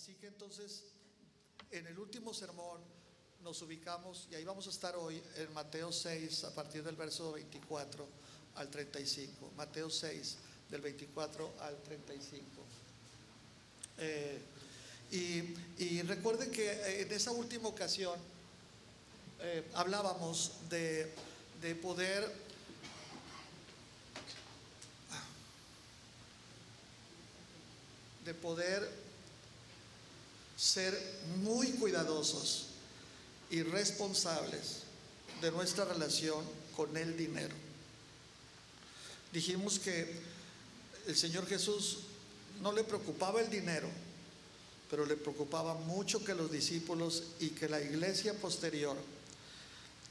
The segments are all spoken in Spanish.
Así que entonces, en el último sermón nos ubicamos, y ahí vamos a estar hoy, en Mateo 6, a partir del verso 24 al 35. Mateo 6, del 24 al 35. Eh, y, recuerden que en esa última ocasión eh, hablábamos de, de poder de poder ser muy cuidadosos y responsables de nuestra relación con el dinero. Dijimos que el Señor Jesús no le preocupaba el dinero, pero le preocupaba mucho que los discípulos y que la iglesia posterior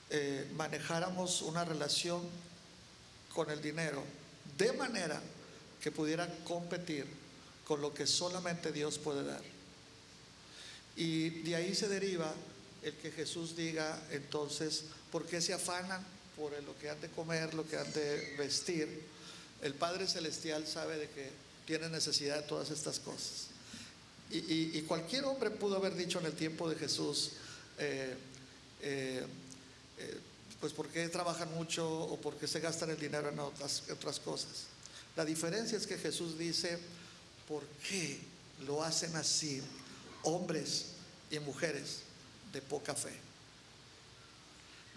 eh, manejáramos una relación con el dinero de manera que pudiera competir con lo que solamente Dios puede dar. Y de ahí se deriva el que Jesús diga entonces, ¿por qué se afanan por lo que han de comer, lo que han de vestir? El Padre Celestial sabe de que tiene necesidad de todas estas cosas. Y, cualquier hombre pudo haber dicho en el tiempo de Jesús, eh, eh, eh, pues por qué trabajan mucho o por qué se gastan el dinero en otras, otras cosas. La diferencia es que Jesús dice, ¿por qué lo hacen así hombres y mujeres de poca fe?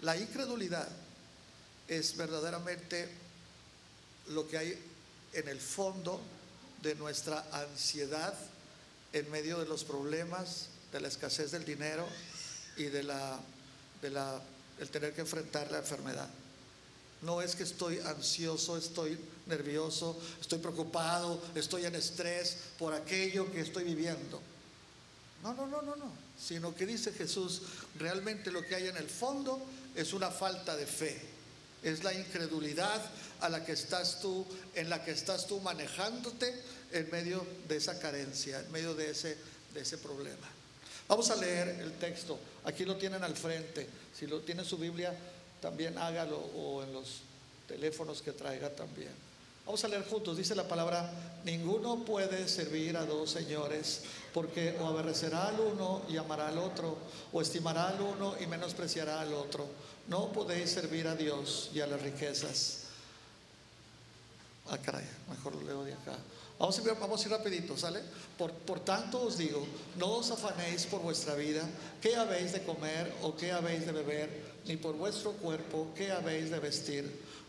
La incredulidad es verdaderamente lo que hay en el fondo de nuestra ansiedad en medio de los problemas, de la escasez del dinero y de la, de la el tener que enfrentar la enfermedad. No es que estoy ansioso, estoy nervioso, estoy preocupado, estoy en estrés por aquello que estoy viviendo. No, no, no, no, no. Sino que dice Jesús, realmente lo que hay en el fondo es una falta de fe. Es la incredulidad a la que estás tú, en la que estás tú manejándote en medio de esa carencia, en medio de ese, de ese problema. Vamos a leer el texto. Aquí lo tienen al frente. Si lo tiene su Biblia, también hágalo o en los teléfonos que traiga también. Vamos a leer juntos. Dice la palabra, ninguno puede servir a dos señores, porque o aborrecerá al uno y amará al otro, o estimará al uno y menospreciará al otro. No podéis servir a Dios y a las riquezas. Ah, caray, mejor lo leo de acá. Vamos a ir, vamos a ir rapidito, ¿sale? Por, por, tanto os digo, no os afanéis por vuestra vida, qué habéis de comer o qué habéis de beber, ni por vuestro cuerpo, qué habéis de vestir.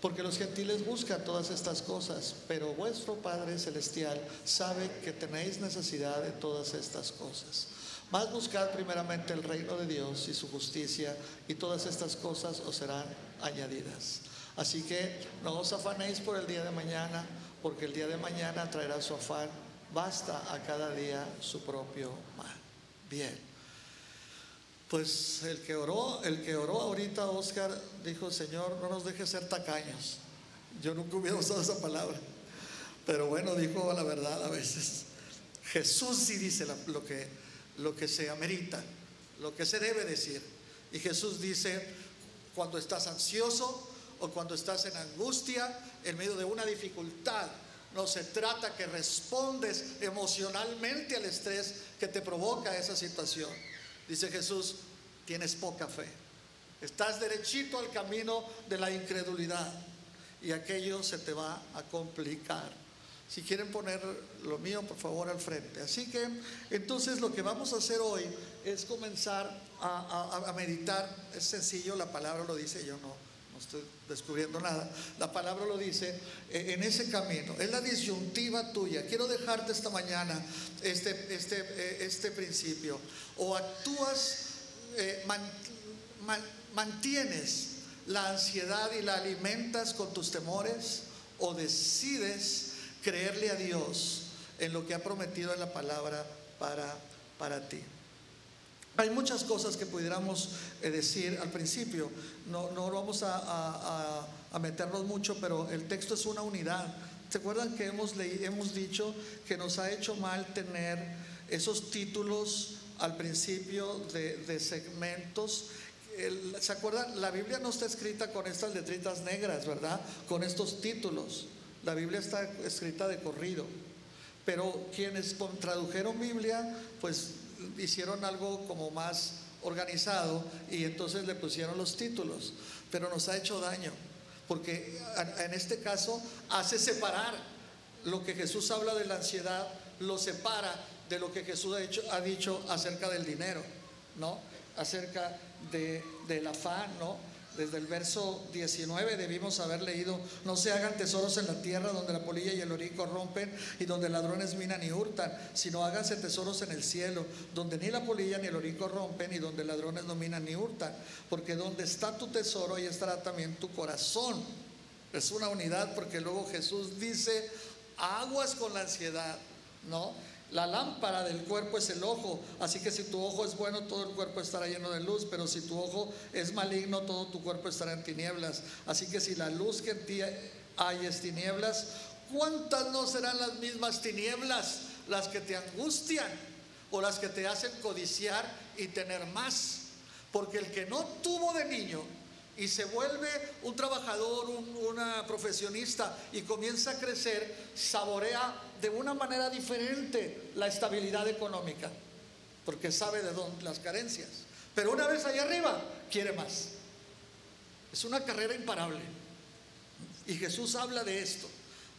Porque los gentiles buscan todas estas cosas, pero vuestro Padre Celestial sabe que tenéis necesidad de todas estas cosas. Más buscad primeramente el reino de Dios y su justicia, y todas estas cosas os serán añadidas. Así que no os afanéis por el día de mañana, porque el día de mañana traerá su afán. Basta a cada día su propio mal. Bien. Pues el que oró, el que oró ahorita, Oscar, dijo, Señor, no nos dejes ser tacaños. Yo nunca hubiera usado esa palabra. Pero bueno, dijo la verdad a veces. Jesús sí dice lo, que, lo que se amerita, lo que se debe decir. Y Jesús dice, cuando estás ansioso o cuando estás en angustia, en medio de una dificultad, no se trata que respondes emocionalmente al estrés que te provoca esa situación Dice Jesús, tienes poca fe. Estás derechito al camino de la incredulidad y aquello se te va a complicar. Si quieren poner lo mío, por favor, al frente. Así que entonces lo que vamos a hacer hoy es comenzar a, meditar. Es sencillo, la palabra lo dice, yo no, no estoy descubriendo nada, la palabra lo dice, eh, en ese camino, es la disyuntiva tuya. Quiero dejarte esta mañana este, este, eh, este principio. O actúas, eh, mantienes la ansiedad y la alimentas con tus temores, o decides creerle a Dios en lo que ha prometido en la palabra para, para ti. Hay muchas cosas que pudiéramos eh, decir al principio, no, no vamos a, meternos mucho, pero el texto es una unidad. ¿Se acuerdan que hemos, hemos dicho que nos ha hecho mal tener esos títulos al principio de, segmentos? ¿Se acuerdan? La Biblia no está escrita con estas letritas negras, ¿verdad? Con estos títulos. La Biblia está escrita de corrido. Pero quienes tradujeron Biblia, pues hicieron algo como más organizado y entonces le pusieron los títulos, pero nos ha hecho daño, porque en este caso hace separar lo que Jesús habla de la ansiedad, lo separa de lo que Jesús ha, dicho, acerca del dinero, ¿no? Acerca de, del afán, ¿no? Desde el verso 19 debimos haber leído, no se hagan tesoros en la tierra donde la polilla y el orín corrompen y donde ladrones minan y hurtan, sino háganse tesoros en el cielo, donde ni la polilla ni el orín corrompen y donde ladrones no minan ni hurtan, porque donde está tu tesoro ahí estará también tu corazón. Es una unidad porque luego Jesús dice, aguas con la ansiedad, ¿no? La lámpara del cuerpo es el ojo, así que si tu ojo es bueno, todo el cuerpo estará lleno de luz, pero si tu ojo es maligno, todo tu cuerpo estará en tinieblas. Así que si la luz que en ti hay es tinieblas, ¿cuántas no serán las mismas tinieblas las que te angustian o las que te hacen codiciar y tener más? Porque el que no tuvo de niño y se vuelve un trabajador, una profesionista y comienza a crecer, saborea de una manera diferente la estabilidad económica, porque sabe de dónde las carencias. Pero una vez allá arriba, quiere más. Es una carrera imparable. Y Jesús habla de esto.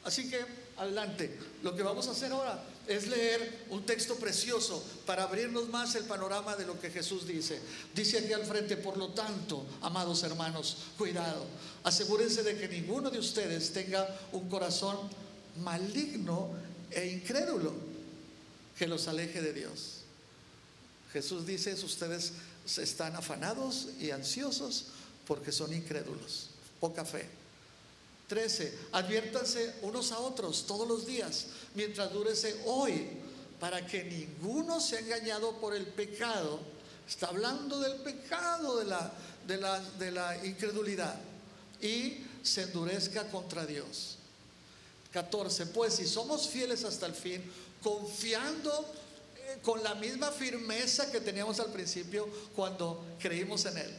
Así que adelante. Lo que vamos a hacer ahora es leer un texto precioso para abrirnos más el panorama de lo que Jesús dice. Dice aquí al frente, por lo tanto, amados hermanos, cuidado. Asegúrense de que ninguno de ustedes tenga un corazón maligno e incrédulo que los aleje de Dios. Jesús dice, ustedes están afanados y ansiosos porque son incrédulos, poca fe. 13. Adviértanse unos a otros todos los días mientras durese hoy para que ninguno sea engañado por el pecado. Está hablando del pecado de la, de la, de la incredulidad y se endurezca contra Dios. 14. Pues si somos fieles hasta el fin, confiando eh, con la misma firmeza que teníamos al principio cuando creímos en Él.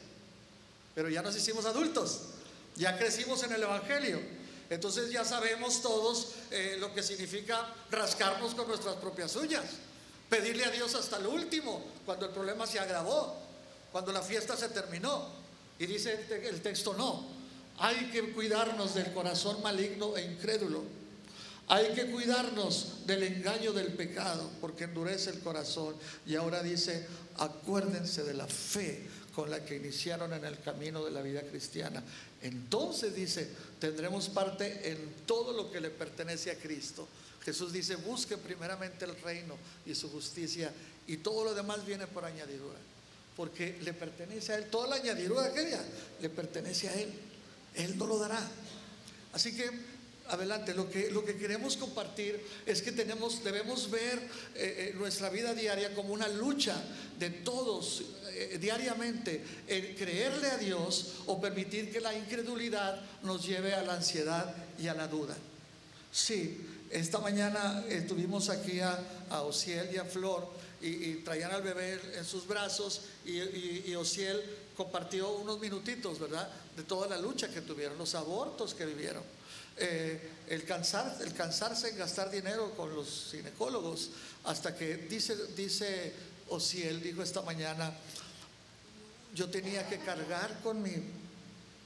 Pero ya nos hicimos adultos, ya crecimos en el Evangelio. Entonces ya sabemos todos eh, lo que significa rascarnos con nuestras propias uñas, pedirle a Dios hasta el último, cuando el problema se agravó, cuando la fiesta se terminó. Y dice el texto, no, hay que cuidarnos del corazón maligno e incrédulo hay que cuidarnos del engaño del pecado porque endurece el corazón. Y ahora dice, acuérdense de la fe con la que iniciaron en el camino de la vida cristiana. Entonces dice, tendremos parte en todo lo que le pertenece a Cristo. Jesús dice, busque primeramente el reino y su justicia y todo lo demás viene por añadidura. Porque le pertenece a Él. Toda la añadidura aquella le pertenece a Él. Él no lo dará. Así que adelante. Lo que, lo que queremos compartir es que tenemos, debemos ver eh, eh, nuestra vida diaria como una lucha de todos eh, diariamente en creerle a Dios o permitir que la incredulidad nos lleve a la ansiedad y a la duda. Sí, esta mañana estuvimos aquí a, Ociel y a Flor y, traían al bebé en sus brazos y, y, y Ociel compartió unos minutitos, ¿verdad? De toda la lucha que tuvieron, los abortos que vivieron. Eh, el, cansar, el cansarse en gastar dinero con los ginecólogos, hasta que dice, dice o si él dijo esta mañana, yo tenía que cargar con mi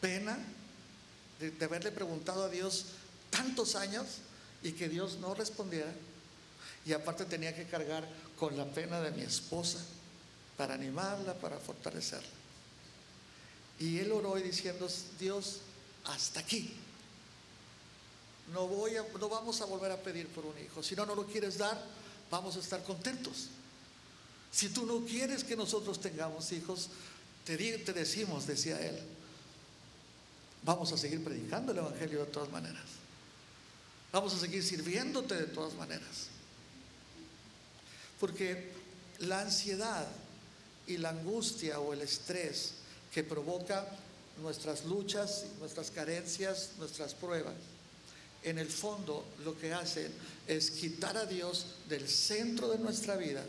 pena de, de haberle preguntado a Dios tantos años y que Dios no respondiera. Y aparte tenía que cargar con la pena de mi esposa para animarla, para fortalecerla. Y él oró y diciendo, Dios, hasta aquí. No, vamos a volver a pedir por un hijo. Si no, no lo quieres dar, vamos a estar contentos. Si tú no quieres que nosotros tengamos hijos, te, te decimos, decía él, vamos a seguir predicando el Evangelio de todas maneras. Vamos a seguir sirviéndote de todas maneras. Porque la ansiedad y la angustia o el estrés que provoca nuestras luchas, nuestras carencias, nuestras pruebas, en el fondo lo que hacen es quitar a Dios del centro de nuestra vida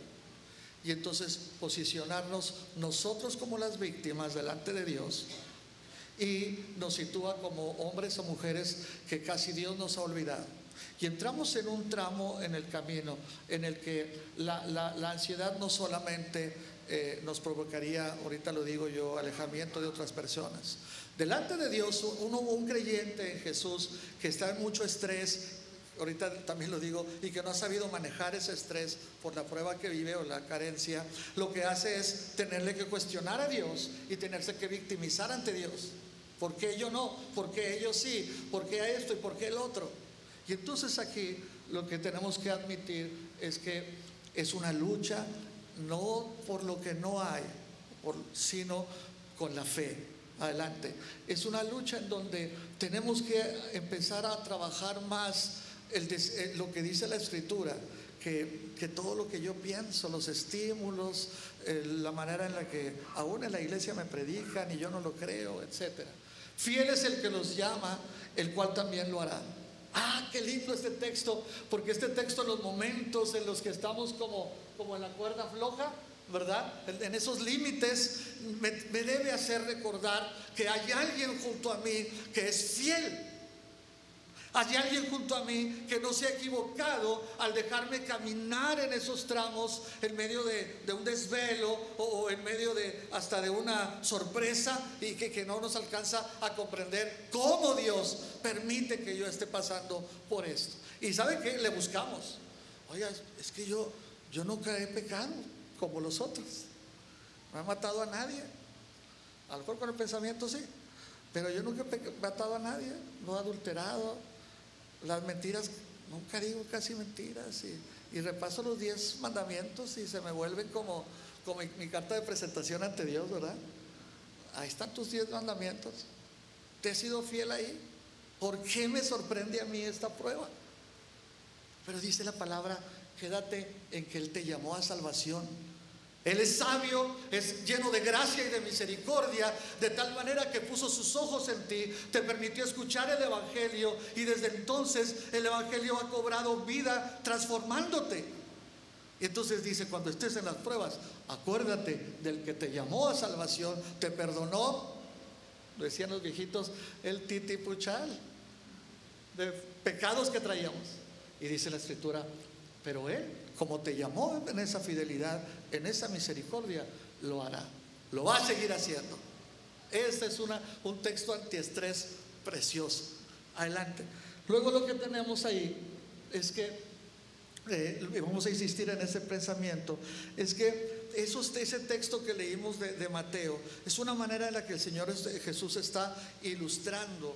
y entonces posicionarnos nosotros como las víctimas delante de Dios y nos sitúa como hombres o mujeres que casi Dios nos ha olvidado. Y entramos en un tramo en el camino en el que la, ansiedad no solamente eh, nos provocaría, ahorita lo digo yo, alejamiento de otras personas. Delante de Dios, uno, un creyente en Jesús que está en mucho estrés, ahorita también lo digo, y que no ha sabido manejar ese estrés por la prueba que vive o la carencia, lo que hace es tenerle que cuestionar a Dios y tenerse que victimizar ante Dios. ¿Por qué yo no? ¿Por qué ellos sí? ¿Por qué esto y por qué el otro? Y entonces aquí lo que tenemos que admitir es que es una lucha no por lo que no hay, sino con la fe. Adelante. Es una lucha en donde tenemos que empezar a trabajar más eh, lo que dice la escritura, que, todo lo que yo pienso, los estímulos, la manera en la que aún en la iglesia me predican y yo no lo creo, etc. Fiel es el que los llama, el cual también lo hará. Ah, qué lindo este texto, porque este texto en los momentos en los que estamos como, como en la cuerda floja, ¿verdad? En esos límites me, debe hacer recordar que hay alguien junto a mí que es fiel hay alguien junto a mí que no se ha equivocado al dejarme caminar en esos tramos en medio de, un desvelo o, en medio de hasta de una sorpresa y que, que no nos alcanza a comprender cómo Dios permite que yo esté pasando por esto. Y ¿sabe qué? Le buscamos. Oiga, es que yo, yo nunca he pecado como los otros. No he matado a nadie. A lo mejor con el pensamiento sí. Pero yo nunca he matado a nadie, no he adulterado, las mentiras, nunca digo casi mentiras y, repaso los diez mandamientos y se me vuelven como, como mi, carta de presentación ante Dios, ¿verdad? Ahí están tus diez mandamientos. ¿Te he sido fiel ahí? ¿Por qué me sorprende a mí esta prueba? Pero dice la palabra, quédate en que Él te llamó a salvación él es sabio, es lleno de gracia y de misericordia, de tal manera que puso sus ojos en ti, te permitió escuchar el Evangelio y desde entonces el Evangelio ha cobrado vida transformándote. Y entonces dice, cuando estés en las pruebas, acuérdate del que te llamó a salvación, te perdonó, decían los viejitos, el titipuchal, de pecados que traíamos. Y dice la escritura, pero Él como te llamó en esa fidelidad, en esa misericordia, lo hará. Lo va a seguir haciendo. Este es una, un texto antiestrés precioso. Adelante. Luego lo que tenemos ahí es que, eh, vamos a insistir en ese pensamiento, es que ese texto que leímos de, Mateo es una manera en la que el Señor Jesús está ilustrando,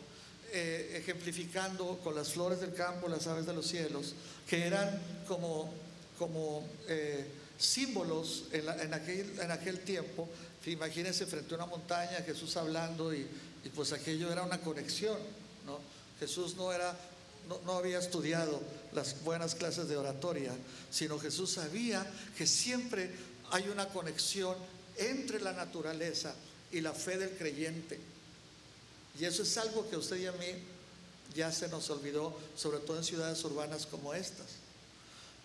eh, ejemplificando con las flores del campo, las aves de los cielos, que eran como como eh, símbolos en, aquel, en aquel tiempo. Imagínense frente a una montaña, Jesús hablando y, pues aquello era una conexión, ¿no? Jesús no era, no, no, había estudiado las buenas clases de oratoria, sino Jesús sabía que siempre hay una conexión entre la naturaleza y la fe del creyente. Y eso es algo que a usted y a mí ya se nos olvidó, sobre todo en ciudades urbanas como estas.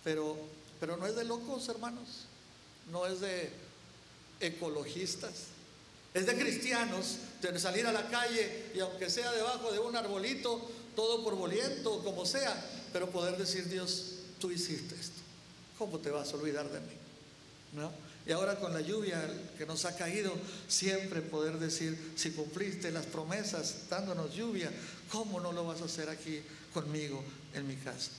Pero pero no es de locos, hermanos. No es de ecologistas. Es de cristianos, de salir a la calle y aunque sea debajo de un arbolito, todo por boliento, como sea, pero poder decir, Dios, tú hiciste esto. ¿Cómo te vas a olvidar de mí? ¿No? Y ahora con la lluvia que nos ha caído, siempre poder decir, si cumpliste las promesas dándonos lluvia, ¿cómo no lo vas a hacer aquí conmigo en mi casa?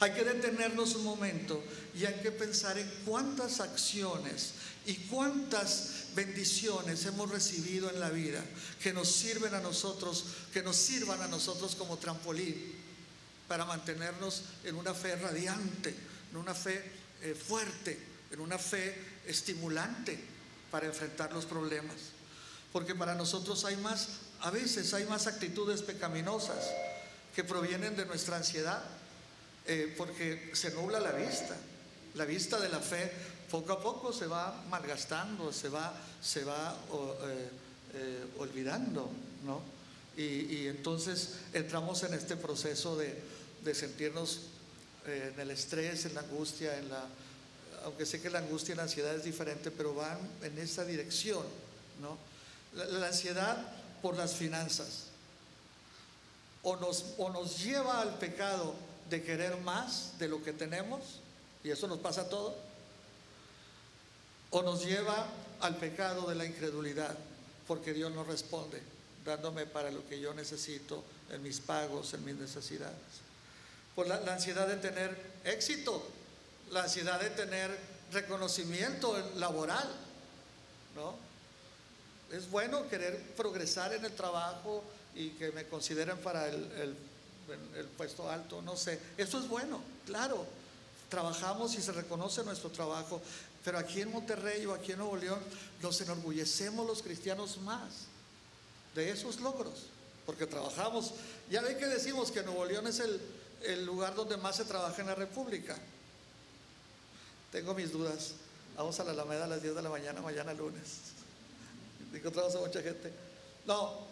Hay que detenernos un momento y hay que pensar en cuántas acciones y cuántas bendiciones hemos recibido en la vida que nos sirven a nosotros, que nos sirvan a nosotros como trampolín para mantenernos en una fe radiante, en una fe eh, fuerte, en una fe estimulante para enfrentar los problemas. Porque para nosotros hay más, a veces hay más actitudes pecaminosas que provienen de nuestra ansiedad, eh, porque se nubla la vista. La vista de la fe poco a poco se va malgastando, se va, se va eh, eh, olvidando, ¿no? Y, entonces entramos en este proceso de, sentirnos en el estrés, en la angustia, en la, aunque sé que la angustia y la ansiedad es diferente, pero van en esa dirección, ¿no? la ansiedad por las finanzas, o nos, o nos lleva al pecado de querer más de lo que tenemos, y eso nos pasa a todos, o nos lleva al pecado de la incredulidad, porque Dios no responde, dándome para lo que yo necesito en mis pagos, en mis necesidades. Por la, la ansiedad de tener éxito, la ansiedad de tener reconocimiento laboral, ¿no? Es bueno querer progresar en el trabajo, y que me consideren para el, el, puesto alto, no sé. Eso es bueno, claro. Trabajamos y se reconoce nuestro trabajo, pero aquí en Monterrey o aquí en Nuevo León nos enorgullecemos los cristianos más de esos logros, porque trabajamos. Ya ve que decimos que Nuevo León es el, el lugar donde más se trabaja en la República. Tengo mis dudas. Vamos a la Alameda a las 10 de la mañana, mañana lunes. Encontramos a mucha gente. No,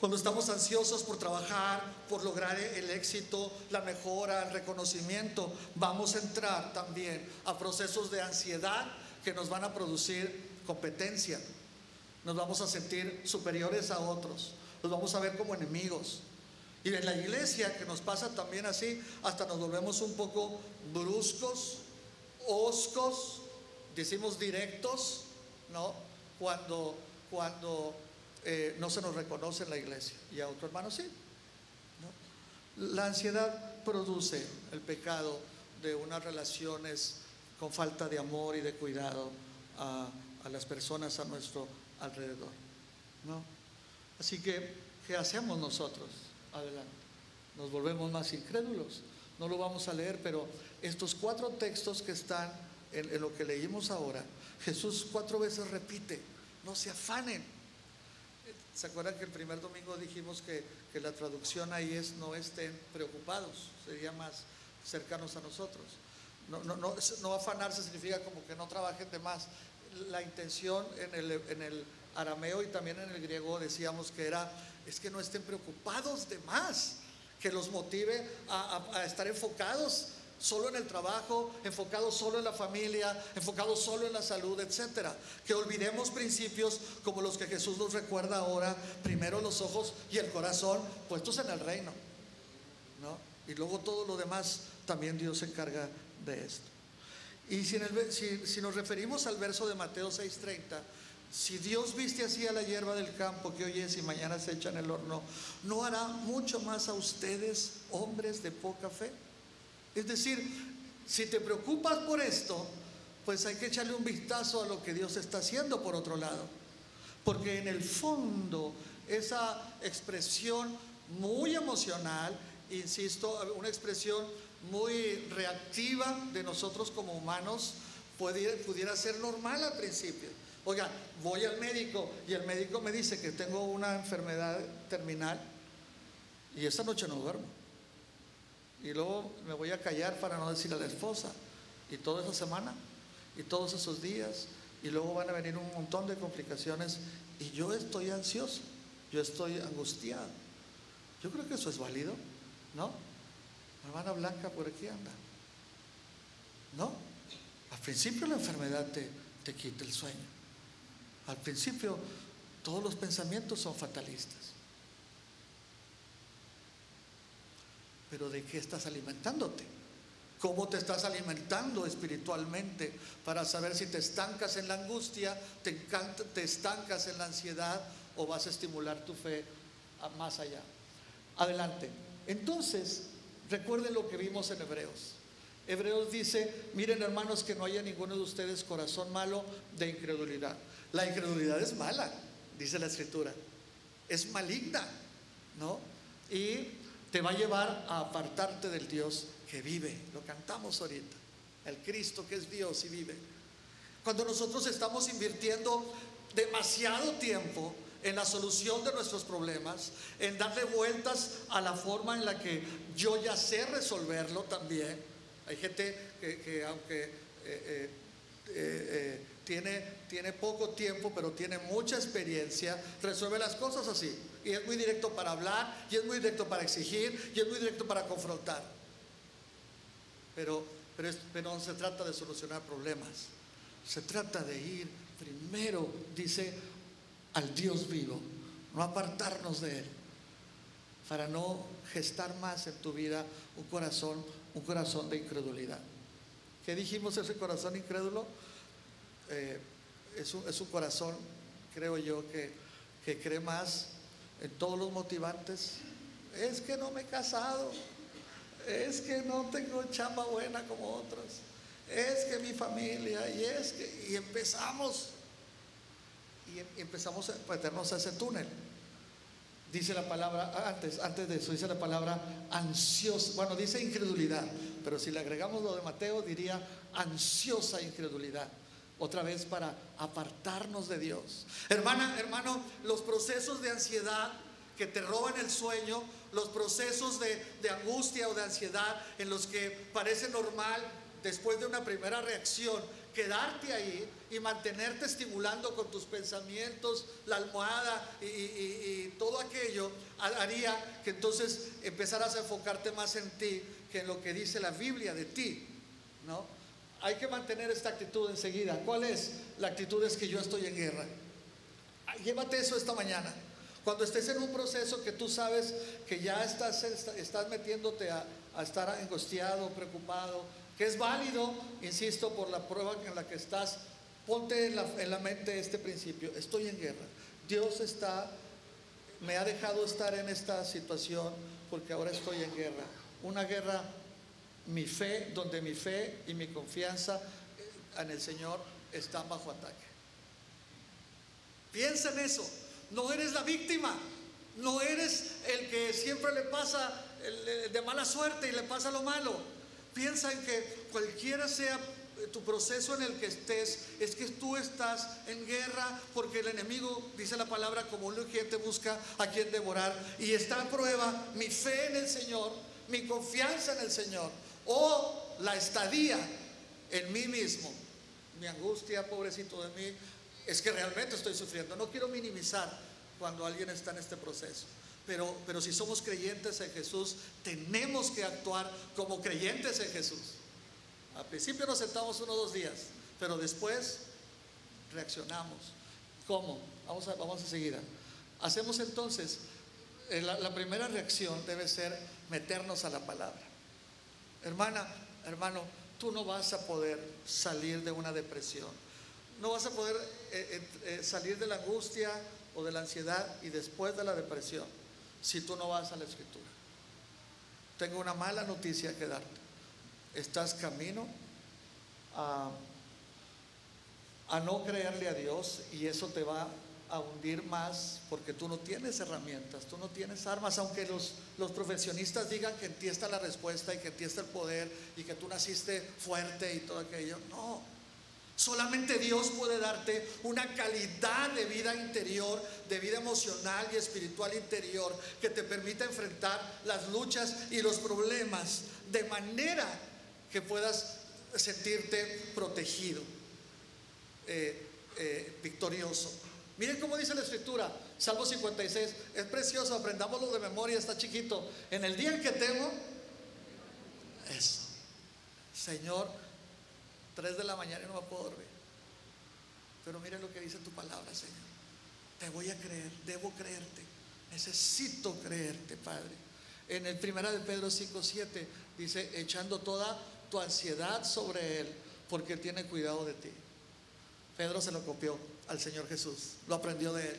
cuando estamos ansiosos por trabajar, por lograr el éxito, la mejora, el reconocimiento, vamos a entrar también a procesos de ansiedad que nos van a producir competencia. Nos vamos a sentir superiores a otros, nos vamos a ver como enemigos. Y en la iglesia, que nos pasa también así, hasta nos volvemos un poco bruscos, oscos, decimos directos, ¿no? Cuando, cuando eh, no se nos reconoce en la iglesia y a otro hermano sí. La ansiedad produce el pecado de unas relaciones con falta de amor y de cuidado a, las personas a nuestro alrededor. ¿no? Así que, ¿qué hacemos nosotros? Adelante. Nos volvemos más incrédulos. No lo vamos a leer, pero estos cuatro textos que están en lo que leímos ahora, Jesús cuatro veces repite, no se afanen ¿Se acuerdan que el primer domingo dijimos que, la traducción ahí es no estén preocupados, sería más cercanos a nosotros? No, no, no, no afanarse significa como que no trabajen de más. La intención en el, en el arameo y también en el griego decíamos que era, es que no estén preocupados de más, que los motive a, a estar enfocados solo en el trabajo, enfocado solo en la familia, enfocado solo en la salud, etcétera. Que olvidemos principios como los que Jesús nos recuerda ahora, primero los ojos y el corazón puestos en el reino. ¿no? Y luego todo lo demás, también Dios se encarga de esto. Y si, si nos referimos al verso de Mateo 6:30, si Dios viste así a la hierba del campo que hoy es y mañana se echa en el horno, ¿no hará mucho más a ustedes, hombres de poca fe? Es decir, si te preocupas por esto, pues hay que echarle un vistazo a lo que Dios está haciendo por otro lado. Porque en el fondo, esa expresión muy emocional, insisto, una expresión muy reactiva de nosotros como humanos, pudiera, ser normal al principio. Oiga, voy al médico y el médico me dice que tengo una enfermedad terminal y esta noche no duermo y luego me voy a callar para no decirle a la esposa. Y toda esa semana, y todos esos días, y luego van a venir un montón de complicaciones y yo estoy ansioso, yo estoy angustiado. Yo creo que eso es válido, ¿no? hermana Blanca por aquí anda. ¿No? Al principio la enfermedad te, te quita el sueño. Al principio todos los pensamientos son fatalistas. Pero ¿de qué estás alimentándote? ¿Cómo te estás alimentando espiritualmente para saber si te estancas en la angustia, te, estancas en la ansiedad o vas a estimular tu fe más allá? Adelante. Entonces, Recuerden lo que vimos en Hebreos. Hebreos dice, miren hermanos que no haya ninguno de ustedes corazón malo de incredulidad. La incredulidad es mala, dice la escritura. Es maligna, ¿no? Y te va a llevar a apartarte del Dios que vive. Lo cantamos ahorita. El Cristo que es Dios y vive. Cuando nosotros estamos invirtiendo demasiado tiempo en la solución de nuestros problemas, en darle vueltas a la forma en la que yo ya sé resolverlo también. Hay gente que, aunque eh, eh, eh, tiene, tiene poco tiempo, pero tiene mucha experiencia, resuelve las cosas así. Y es muy directo para hablar, y es muy directo para exigir, y es muy directo para confrontar. Pero, pero, no se trata de solucionar problemas, se trata de ir primero, dice, al Dios vivo, no apartarnos de Él, para no gestar más en tu vida un corazón, un corazón de incredulidad. ¿Qué dijimos ese corazón incrédulo? Eh, es, un, es, un, corazón, creo yo, que, que cree más en todos los motivantes. Es que no me he casado, es que no tengo chamba buena como otros, es que mi familia, y es que, y empezamos y empezamos a meternos a ese túnel. Dice la palabra, antes, antes de eso, dice la palabra ansiosa, bueno, dice incredulidad, pero si le agregamos lo de Mateo, diría ansiosa incredulidad. Otra vez para apartarnos de Dios. Hermana, hermano, los procesos de ansiedad que te roban el sueño, los procesos de, de angustia o de ansiedad en los que parece normal después de una primera reacción quedarte ahí y mantenerte estimulando con tus pensamientos, la almohada y, todo aquello, haría que entonces empezaras a enfocarte más en ti que en lo que dice la Biblia de ti, ¿no? Hay que mantener esta actitud enseguida. ¿Cuál es? La actitud es que yo estoy en guerra. Llévate eso esta mañana. Cuando estés en un proceso que tú sabes que ya estás, estás metiéndote a, estar angustiado, preocupado, que es válido, insisto, por la prueba en la que estás. Ponte en la, mente este principio, estoy en guerra. Dios está, me ha dejado estar en esta situación porque ahora estoy en guerra. Una guerra, mi fe, donde mi fe y mi confianza en el Señor están bajo ataque. Piensa en eso. No eres la víctima. No eres el que siempre le pasa de mala suerte y le pasa lo malo. Piensa en que cualquiera sea tu proceso en el que estés, es que tú estás en guerra porque el enemigo, dice la palabra, como un te busca a quien devorar. Y está a prueba mi fe en el Señor, mi confianza en el Señor o la estadía en mí mismo. Mi angustia, pobrecito de mí, es que realmente estoy sufriendo. No quiero minimizar cuando alguien está en este proceso. Pero, pero si somos creyentes en Jesús, tenemos que actuar como creyentes en Jesús. Al principio nos sentamos uno o dos días, pero después reaccionamos. ¿Cómo? Vamos a, vamos a seguir. Hacemos entonces, eh, la, la primera reacción debe ser meternos a la palabra. Hermana, hermano, tú no vas a poder salir de una depresión. No vas a poder eh, eh, salir de la angustia o de la ansiedad y después de la depresión si tú no vas a la escritura. Tengo una mala noticia que darte. Estás camino a, a no creerle a Dios y eso te va a hundir más porque tú no tienes herramientas, tú no tienes armas, aunque los, los profesionistas digan que en ti está la respuesta y que en ti está el poder y que tú naciste fuerte y todo aquello. No, Solamente Dios puede darte una calidad de vida interior, de vida emocional y espiritual interior que te permita enfrentar las luchas y los problemas de manera que puedas sentirte protegido, eh, eh, victorioso. Miren cómo dice la escritura, Salmo 56, es precioso, aprendámoslo de memoria, está chiquito. En el día en que temo, eso, Señor, 3 de la mañana y no me puedo dormir. Pero mire lo que dice tu palabra, Señor. Te voy a creer, debo creerte. Necesito creerte, Padre. En el primera de Pedro 5, 7 dice, echando toda tu ansiedad sobre Él, porque tiene cuidado de ti. Pedro se lo copió al Señor Jesús, lo aprendió de Él.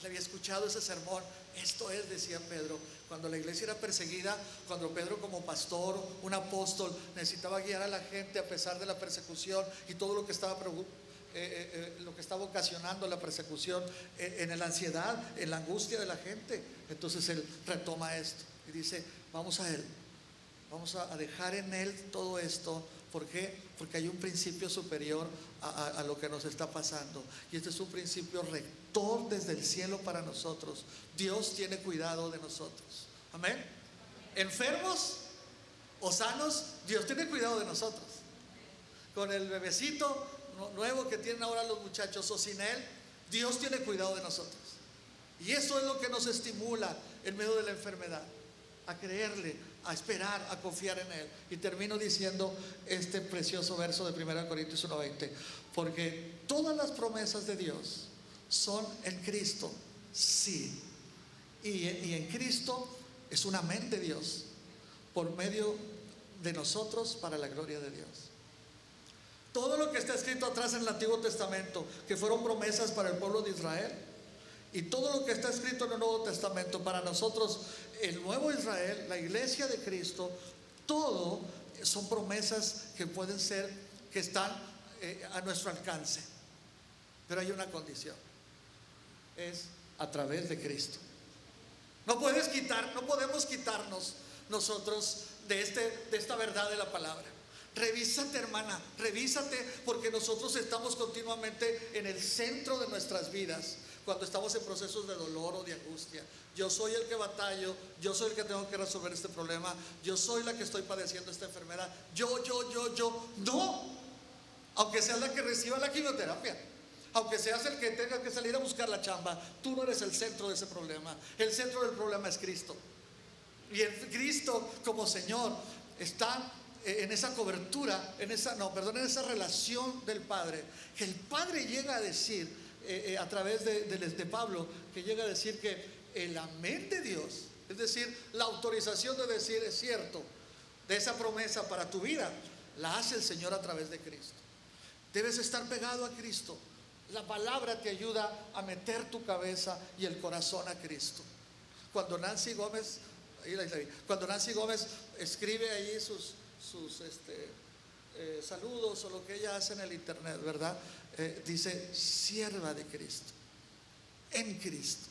Él había escuchado ese sermón Esto es, decía Pedro, cuando la iglesia era perseguida, cuando Pedro como pastor, un apóstol, necesitaba guiar a la gente a pesar de la persecución y todo lo que estaba eh, eh, eh, lo que estaba ocasionando la persecución en la ansiedad, en la angustia de la gente. Entonces él retoma esto y dice, vamos a él, vamos a dejar en él todo esto. ¿Por qué? Porque hay un principio superior a, lo que nos está pasando. Y este es un principio rector desde el cielo para nosotros. Dios tiene cuidado de nosotros. Amén. Enfermos o sanos, Dios tiene cuidado de nosotros. Con el bebecito nuevo que tienen ahora los muchachos o sin Él, Dios tiene cuidado de nosotros. Y eso es lo que nos estimula en medio de la enfermedad, a creerle, a esperar, a confiar en Él. Y termino diciendo este precioso verso de 1 Corintios 1:20, porque todas las promesas de Dios son en Cristo, sí. Y, y en Cristo es un amén de Dios, por medio de nosotros para la gloria de Dios. Todo lo que está escrito atrás en el Antiguo Testamento, que fueron promesas para el pueblo de Israel, y todo lo que está escrito en el Nuevo Testamento para nosotros, el nuevo Israel, la iglesia de Cristo, todo son promesas que pueden ser, que están eh, a nuestro alcance. Pero hay una condición, es a través de Cristo. No puedes quitar, no podemos quitarnos nosotros de, este, de esta verdad de la palabra. Revísate, hermana, revísate porque nosotros estamos continuamente en el centro de nuestras vidas cuando estamos en procesos de dolor o de angustia. Yo soy el que batallo, yo soy el que tengo que resolver este problema, yo soy la que estoy padeciendo esta enfermedad. Yo, yo, yo, yo. No, aunque seas la que reciba la quimioterapia. Aunque seas el que tenga que salir a buscar la chamba, tú no eres el centro de ese problema. El centro del problema es Cristo. Y Cristo como Señor está en esa cobertura, en esa, no, perdón, en esa relación del Padre, que el Padre llega a decir, eh, eh, a través de, de, Pablo, que llega a decir que el amén de Dios, es decir, la autorización de decir es cierto, de esa promesa para tu vida, la hace el Señor a través de Cristo. Debes estar pegado a Cristo. La palabra te ayuda a meter tu cabeza y el corazón a Cristo. Cuando Nancy Gómez, cuando Nancy Gómez escribe ahí sus, sus este, eh, saludos o lo que ella hace en el internet, ¿verdad? Eh, dice, sierva de Cristo, en Cristo.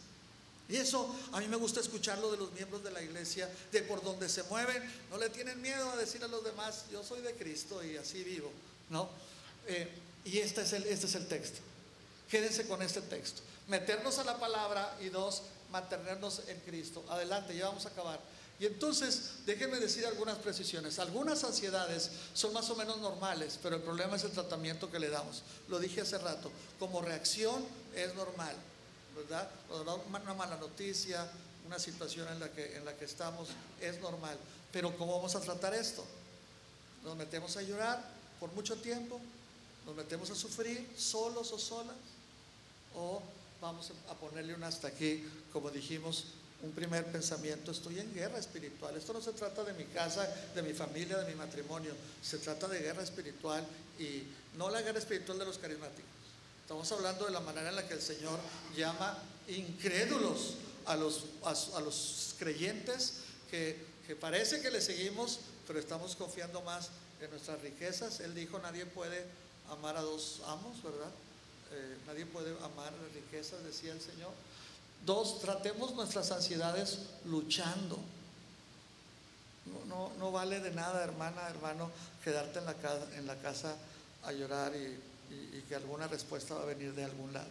Y eso a mí me gusta escucharlo de los miembros de la iglesia, de por donde se mueven, no le tienen miedo a decir a los demás, yo soy de Cristo y así vivo, ¿no? Eh, y este es, el, este es el texto. Quédense con este texto. Meternos a la palabra y dos, mantenernos en Cristo. Adelante, ya vamos a acabar. Y entonces, déjenme decir algunas precisiones. Algunas ansiedades son más o menos normales, pero el problema es el tratamiento que le damos. Lo dije hace rato, como reacción es normal, ¿verdad? Una mala noticia, una situación en la que, en la que estamos, es normal. Pero ¿cómo vamos a tratar esto? Nos metemos a llorar por mucho tiempo, nos metemos a sufrir solos o solas, o vamos a ponerle un hasta aquí, como dijimos, un primer pensamiento, estoy en guerra espiritual. Esto no se trata de mi casa, de mi familia, de mi matrimonio, se trata de guerra espiritual y no la guerra espiritual de los carismáticos. Estamos hablando de la manera en la que el Señor llama incrédulos a los, a, los creyentes que, que parece que le seguimos, pero estamos confiando más en nuestras riquezas. Él dijo, nadie puede amar a dos amos, ¿verdad? Eh, nadie puede amar riquezas, decía el Señor. Dos, tratemos nuestras ansiedades luchando. No, no, vale de nada, hermana, hermano, quedarte en la, casa, en la casa a llorar y, que alguna respuesta va a venir de algún lado.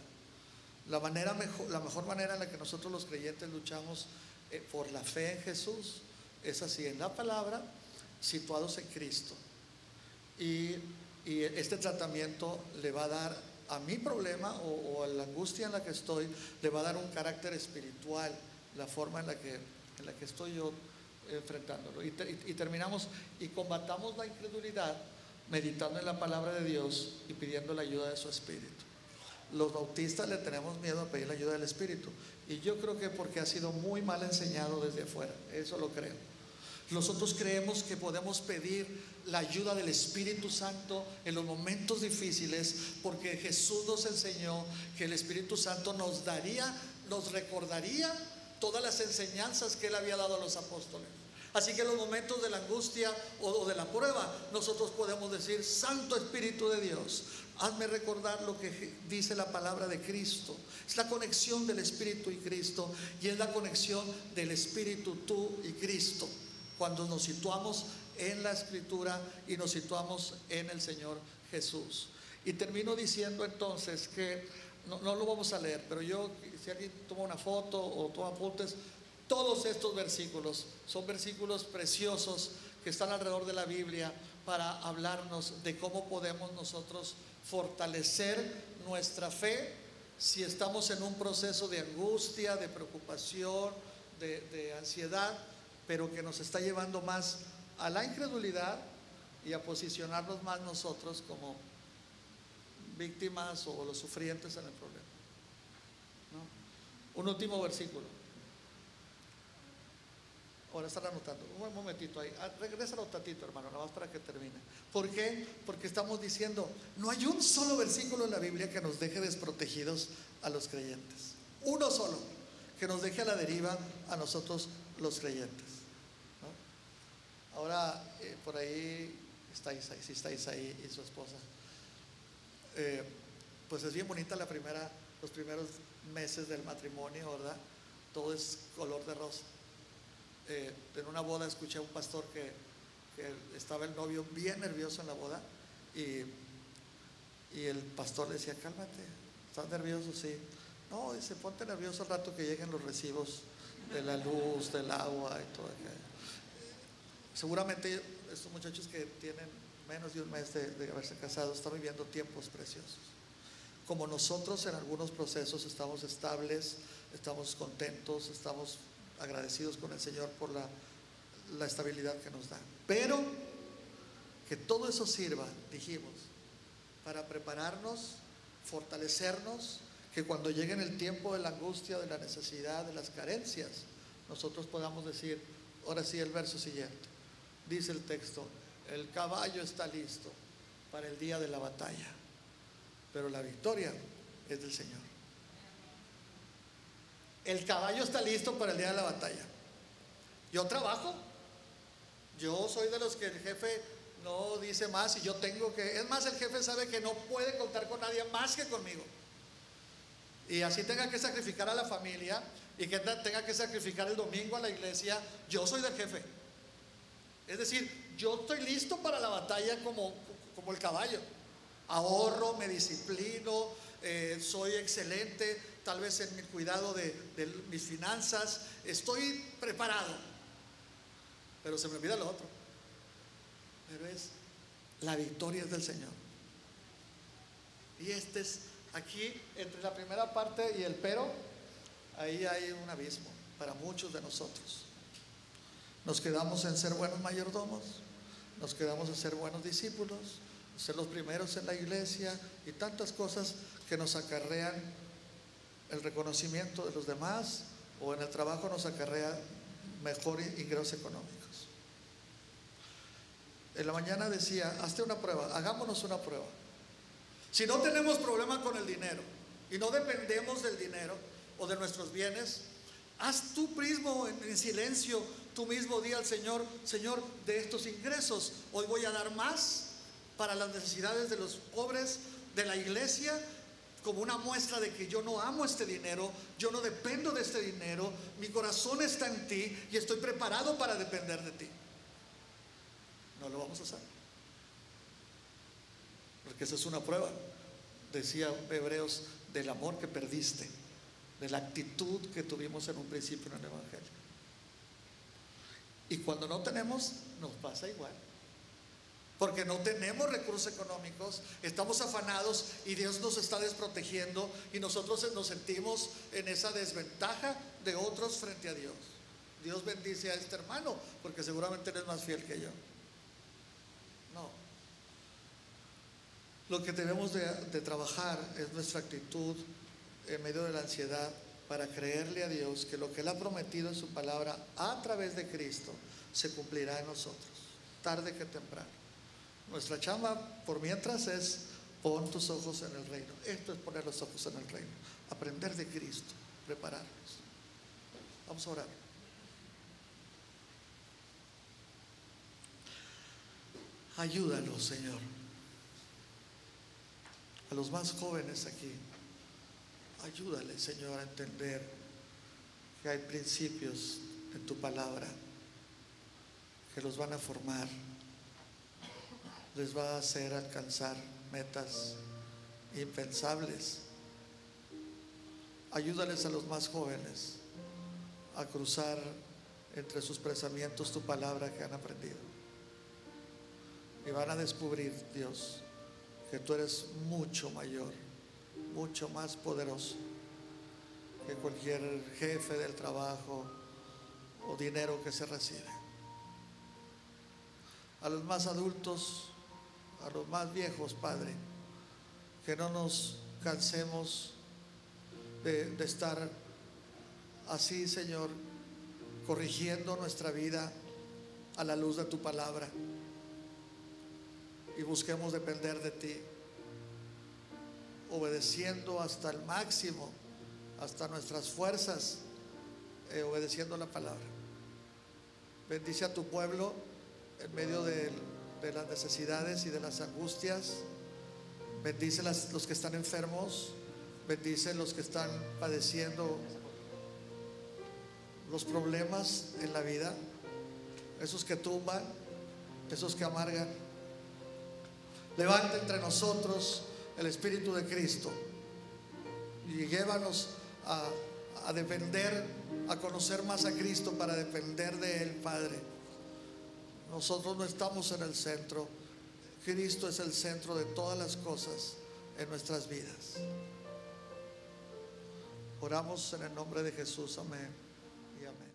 La, manera mejor, la mejor manera en la que nosotros los creyentes luchamos eh, por la fe en Jesús es así, en la palabra, situados en Cristo. Y, y este tratamiento le va a dar a mi problema o, a la angustia en la que estoy le va a dar un carácter espiritual, la forma en la que, en la que estoy yo enfrentándolo. Y, terminamos y combatamos la incredulidad meditando en la palabra de Dios y pidiendo la ayuda de su Espíritu. Los bautistas le tenemos miedo a pedir la ayuda del Espíritu. Y yo creo que porque ha sido muy mal enseñado desde afuera. Eso lo creo. Nosotros creemos que podemos pedir la ayuda del Espíritu Santo en los momentos difíciles porque Jesús nos enseñó que el Espíritu Santo nos daría, nos recordaría todas las enseñanzas que él había dado a los apóstoles. Así que en los momentos de la angustia o de la prueba, nosotros podemos decir, Santo Espíritu de Dios, hazme recordar lo que dice la palabra de Cristo. Es la conexión del Espíritu y Cristo y es la conexión del Espíritu tú y Cristo. Cuando nos situamos en la Escritura y nos situamos en el Señor Jesús. Y termino diciendo entonces que, no, lo vamos a leer, pero yo, si alguien toma una foto o toma apuntes, todos estos versículos son versículos preciosos que están alrededor de la Biblia para hablarnos de cómo podemos nosotros fortalecer nuestra fe si estamos en un proceso de angustia, de preocupación, de, ansiedad, pero que nos está llevando más a la incredulidad y a posicionarnos más nosotros como víctimas o los sufrientes en el problema. Un último versículo. Ahora están anotando. Un momentito ahí. Ah, regrésalo tantito, hermano, nada más para que termine. ¿Por qué? Porque estamos diciendo, no hay un solo versículo en la Biblia que nos deje desprotegidos a los creyentes. Uno solo, que nos deje a la deriva a nosotros los creyentes. Ahora, eh, por ahí está Isaí, sí está Isaí y su esposa. Eh, pues es bien bonita la primera, los primeros meses del matrimonio, ¿verdad? Todo es color de rosa. Eh, en una boda escuché a un pastor que, estaba el novio bien nervioso en la boda y, y el pastor decía, cálmate, ¿estás nervioso? Sí. No, dice, ponte nervioso al rato que lleguen los recibos de la luz, del agua y todo aquello. Seguramente estos muchachos que tienen menos de un mes de, de haberse casado están viviendo tiempos preciosos. Como nosotros en algunos procesos estamos estables, estamos contentos, estamos agradecidos con el Señor por la, la estabilidad que nos da. Pero que todo eso sirva, dijimos, para prepararnos, fortalecernos, que cuando llegue el tiempo de la angustia, de la necesidad, de las carencias, nosotros podamos decir, ahora sí el verso siguiente, dice el texto, el caballo está listo para el día de la batalla, pero la victoria es del Señor. El caballo está listo para el día de la batalla. Yo trabajo. Yo soy de los que el jefe no dice más y yo tengo que... Es más, el jefe sabe que no puede contar con nadie más que conmigo. Y así tenga que sacrificar a la familia y que tenga que sacrificar el domingo a la iglesia, yo soy del jefe. Es decir, yo estoy listo para la batalla como, como el caballo. Ahorro, me disciplino, eh, soy excelente, tal vez en mi cuidado de, mis finanzas, estoy preparado, pero se me olvida lo otro. Pero es, la victoria es del Señor. Y este es, aquí, entre la primera parte y el pero, ahí hay un abismo para muchos de nosotros. Nos quedamos en ser buenos mayordomos, nos quedamos en ser buenos discípulos, ser los primeros en la iglesia y tantas cosas que nos acarrean el reconocimiento de los demás o en el trabajo nos acarrea mejor ingresos económicos. En la mañana decía, hazte una prueba, hagámonos una prueba. Si no tenemos problema con el dinero y no dependemos del dinero o de nuestros bienes, haz tu prismo en, silencio, tú mismo di al Señor, Señor, de estos ingresos, hoy voy a dar más para las necesidades de los pobres de la iglesia como una muestra de que yo no amo este dinero, yo no dependo de este dinero, mi corazón está en ti y estoy preparado para depender de ti. No lo vamos a hacer. Porque esa es una prueba, decía Hebreos, del amor que perdiste, de la actitud que tuvimos en un principio en el Evangelio. Y cuando no tenemos, nos pasa igual porque no tenemos recursos económicos, estamos afanados y Dios nos está desprotegiendo y nosotros nos sentimos en esa desventaja de otros frente a Dios. Dios bendice a este hermano porque seguramente él es más fiel que yo. No. Lo que tenemos de, de trabajar es nuestra actitud en medio de la ansiedad para creerle a Dios que lo que Él ha prometido en su palabra a través de Cristo se cumplirá en nosotros, tarde que temprano. Nuestra chamba por mientras es pon tus ojos en el reino. Esto es poner los ojos en el reino. Aprender de Cristo, prepararnos. Vamos a orar. Ayúdanos, Señor. A los más jóvenes aquí, ayúdale, Señor, a entender que hay principios en tu palabra que los van a formar, les va a hacer alcanzar metas impensables. Ayúdales a los más jóvenes a cruzar entre sus pensamientos tu palabra que han aprendido. Y van a descubrir, Dios, que tú eres mucho mayor, mucho más poderoso que cualquier jefe del trabajo o dinero que se recibe. A los más adultos, a los más viejos, Padre, que no nos cansemos de, de estar así, Señor, corrigiendo nuestra vida a la luz de tu palabra y busquemos depender de ti, obedeciendo hasta el máximo, hasta nuestras fuerzas, eh, obedeciendo la palabra. Bendice a tu pueblo en medio de, las necesidades y de las angustias. Bendice las, los que están enfermos. Bendice los que están padeciendo los problemas en la vida. Esos que tumban, esos que amargan. Levanta entre nosotros el Espíritu de Cristo y llévanos a, a a conocer más a Cristo para depender de Él, Padre. Nosotros no estamos en el centro. Cristo es el centro de todas las cosas en nuestras vidas. Oramos en el nombre de Jesús. Amén y amén.